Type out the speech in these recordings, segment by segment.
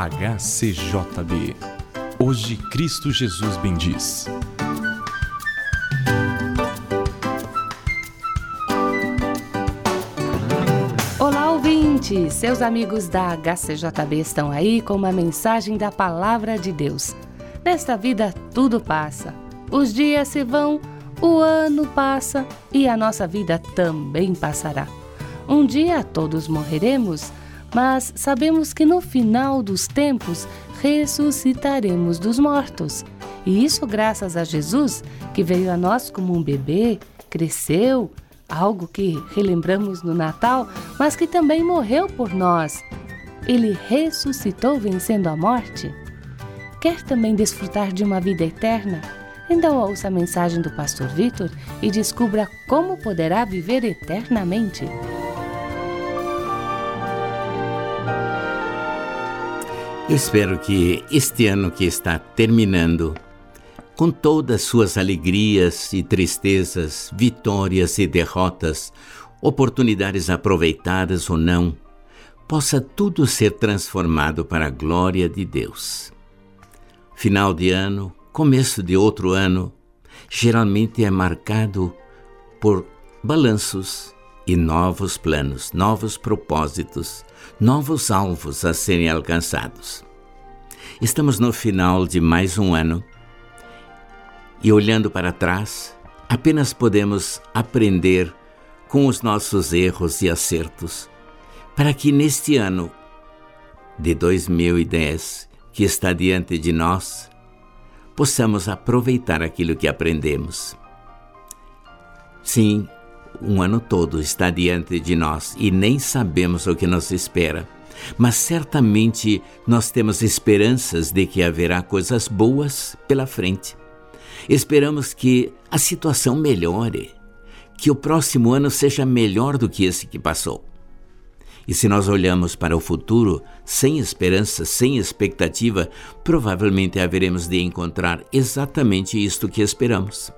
HCJB. Hoje Cristo Jesus bendiz. Olá, ouvintes! Seus amigos da HCJB estão aí com uma mensagem da Palavra de Deus. Nesta vida tudo passa. Os dias se vão, o ano passa e a nossa vida também passará. Um dia todos morreremos, mas sabemos que no final dos tempos ressuscitaremos dos mortos. E isso graças a Jesus, que veio a nós como um bebê, cresceu, algo que relembramos no Natal, mas que também morreu por nós. Ele ressuscitou vencendo a morte. Quer também desfrutar de uma vida eterna? Então ouça a mensagem do pastor Vitor e descubra como poderá viver eternamente. Eu espero que este ano que está terminando, com todas suas alegrias e tristezas, vitórias e derrotas, oportunidades aproveitadas ou não, possa tudo ser transformado para a glória de Deus. Final de ano, começo de outro ano, geralmente é marcado por balanços e novos planos, novos propósitos, novos alvos a serem alcançados. Estamos no final de mais um ano e, olhando para trás, apenas podemos aprender com os nossos erros e acertos, para que neste ano de 2010 que está diante de nós, possamos aproveitar aquilo que aprendemos. Sim, um ano todo está diante de nós e nem sabemos o que nos espera. Mas certamente nós temos esperanças de que haverá coisas boas pela frente. Esperamos que a situação melhore, que o próximo ano seja melhor do que esse que passou. E se nós olhamos para o futuro sem esperança, sem expectativa, provavelmente haveremos de encontrar exatamente isto que esperamos.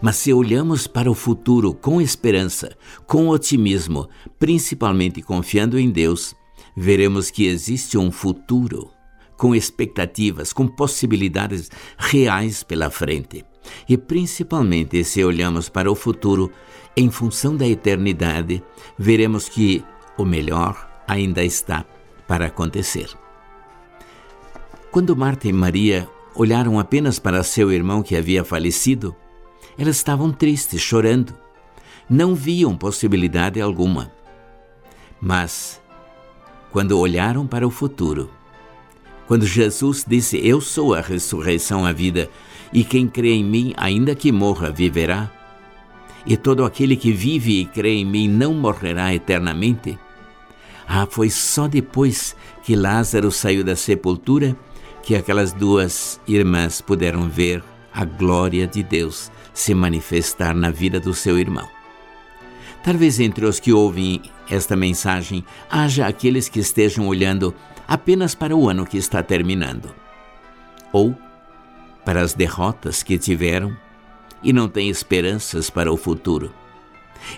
Mas se olhamos para o futuro com esperança, com otimismo, principalmente confiando em Deus, veremos que existe um futuro com expectativas, com possibilidades reais pela frente. E principalmente se olhamos para o futuro em função da eternidade, veremos que o melhor ainda está para acontecer. Quando Marta e Maria olharam apenas para seu irmão que havia falecido, elas estavam tristes, chorando. Não viam possibilidade alguma. Mas, quando olharam para o futuro, quando Jesus disse: Eu sou a ressurreição, a vida, e quem crê em mim, ainda que morra, viverá, e todo aquele que vive e crê em mim não morrerá eternamente. Ah, foi só depois que Lázaro saiu da sepultura que aquelas duas irmãs puderam ver a glória de Deus se manifestar na vida do seu irmão. Talvez entre os que ouvem esta mensagem haja aqueles que estejam olhando apenas para o ano que está terminando, ou para as derrotas que tiveram e não têm esperanças para o futuro.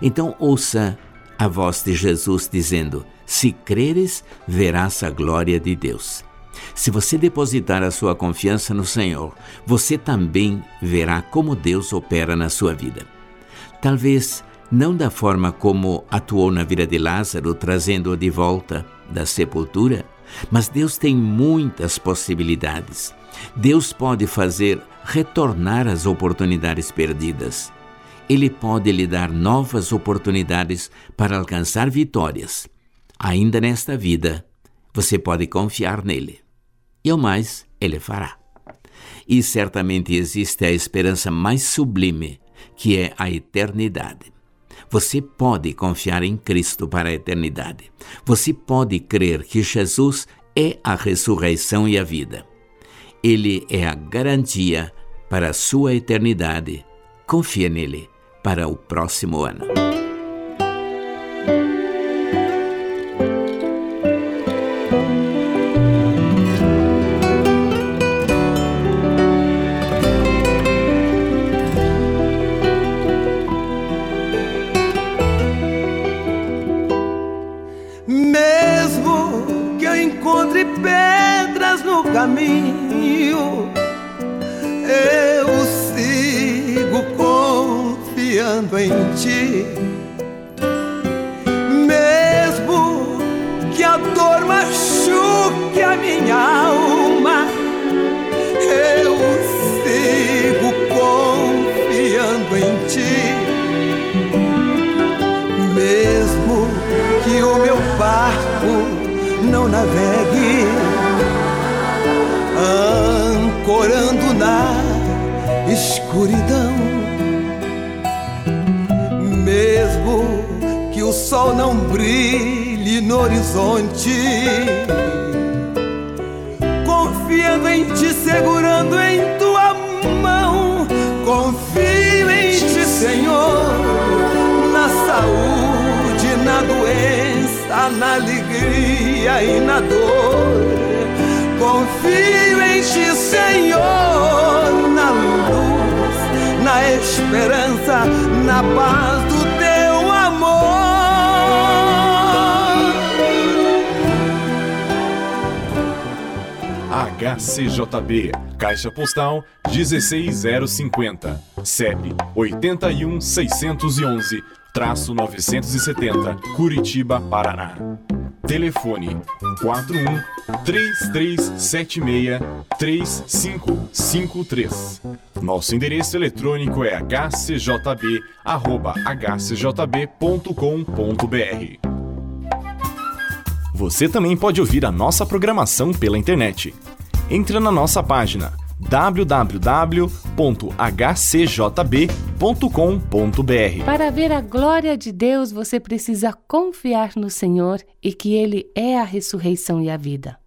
Então ouça a voz de Jesus dizendo: Se creres, verás a glória de Deus. Se você depositar a sua confiança no Senhor, você também verá como Deus opera na sua vida. Talvez não da forma como atuou na vida de Lázaro, trazendo-o de volta da sepultura, mas Deus tem muitas possibilidades. Deus pode fazer retornar as oportunidades perdidas. Ele pode lhe dar novas oportunidades para alcançar vitórias. Ainda nesta vida, você pode confiar nele e ao mais ele fará. E certamente existe a esperança mais sublime, que é a eternidade. Você pode confiar em Cristo para a eternidade. Você pode crer que Jesus é a ressurreição e a vida. Ele é a garantia para a sua eternidade. Confia nele para o próximo ano. Confiando em ti. Mesmo que a dor machuque a minha alma, eu sigo confiando em ti. Mesmo que o meu barco não navegue, ancorando na escuridão. O sol não brilhe no horizonte, confiando em ti, segurando em tua mão, confio em ti, Senhor, na saúde, na doença, na alegria e na dor. Confio em ti, Senhor, na luz, na esperança, na paz HCJB, Caixa Postal 16050, CEP 81611, traço 970, Curitiba, Paraná. Telefone 41 3376 3553. Nosso endereço eletrônico é hcjb@hcjb.com.br. Você também pode ouvir a nossa programação pela internet. Entre na nossa página www.hcjb.com.br. Para ver a glória de Deus, você precisa confiar no Senhor e que Ele é a ressurreição e a vida.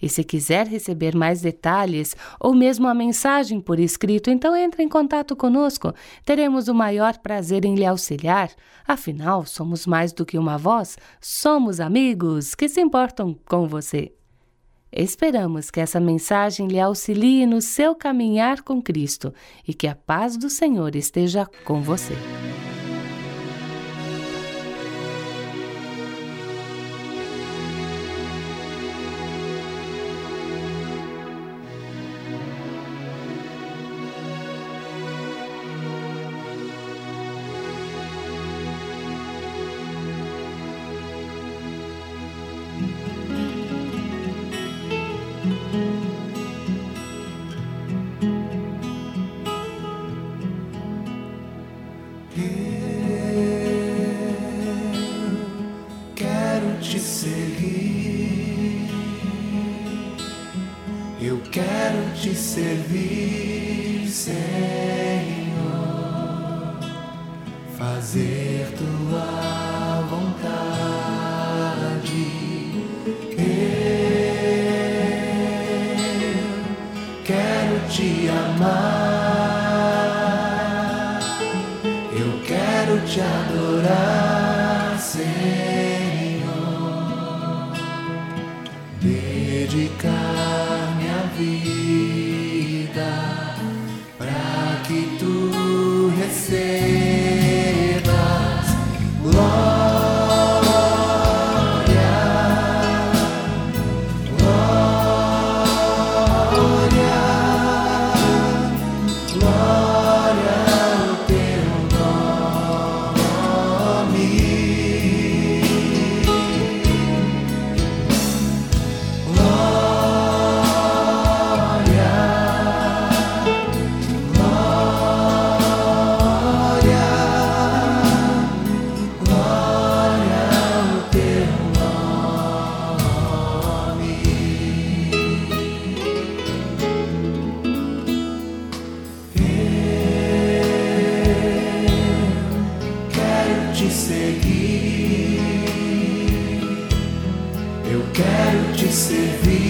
E se quiser receber mais detalhes ou mesmo a mensagem por escrito, então entre em contato conosco. Teremos o maior prazer em lhe auxiliar. Afinal, somos mais do que uma voz, somos amigos que se importam com você. Esperamos que essa mensagem lhe auxilie no seu caminhar com Cristo e que a paz do Senhor esteja com você. Te seguir. Eu quero te servir, Senhor. Fazer tua vontade. Eu quero te amar. Eu quero te adorar, Dedicar servir.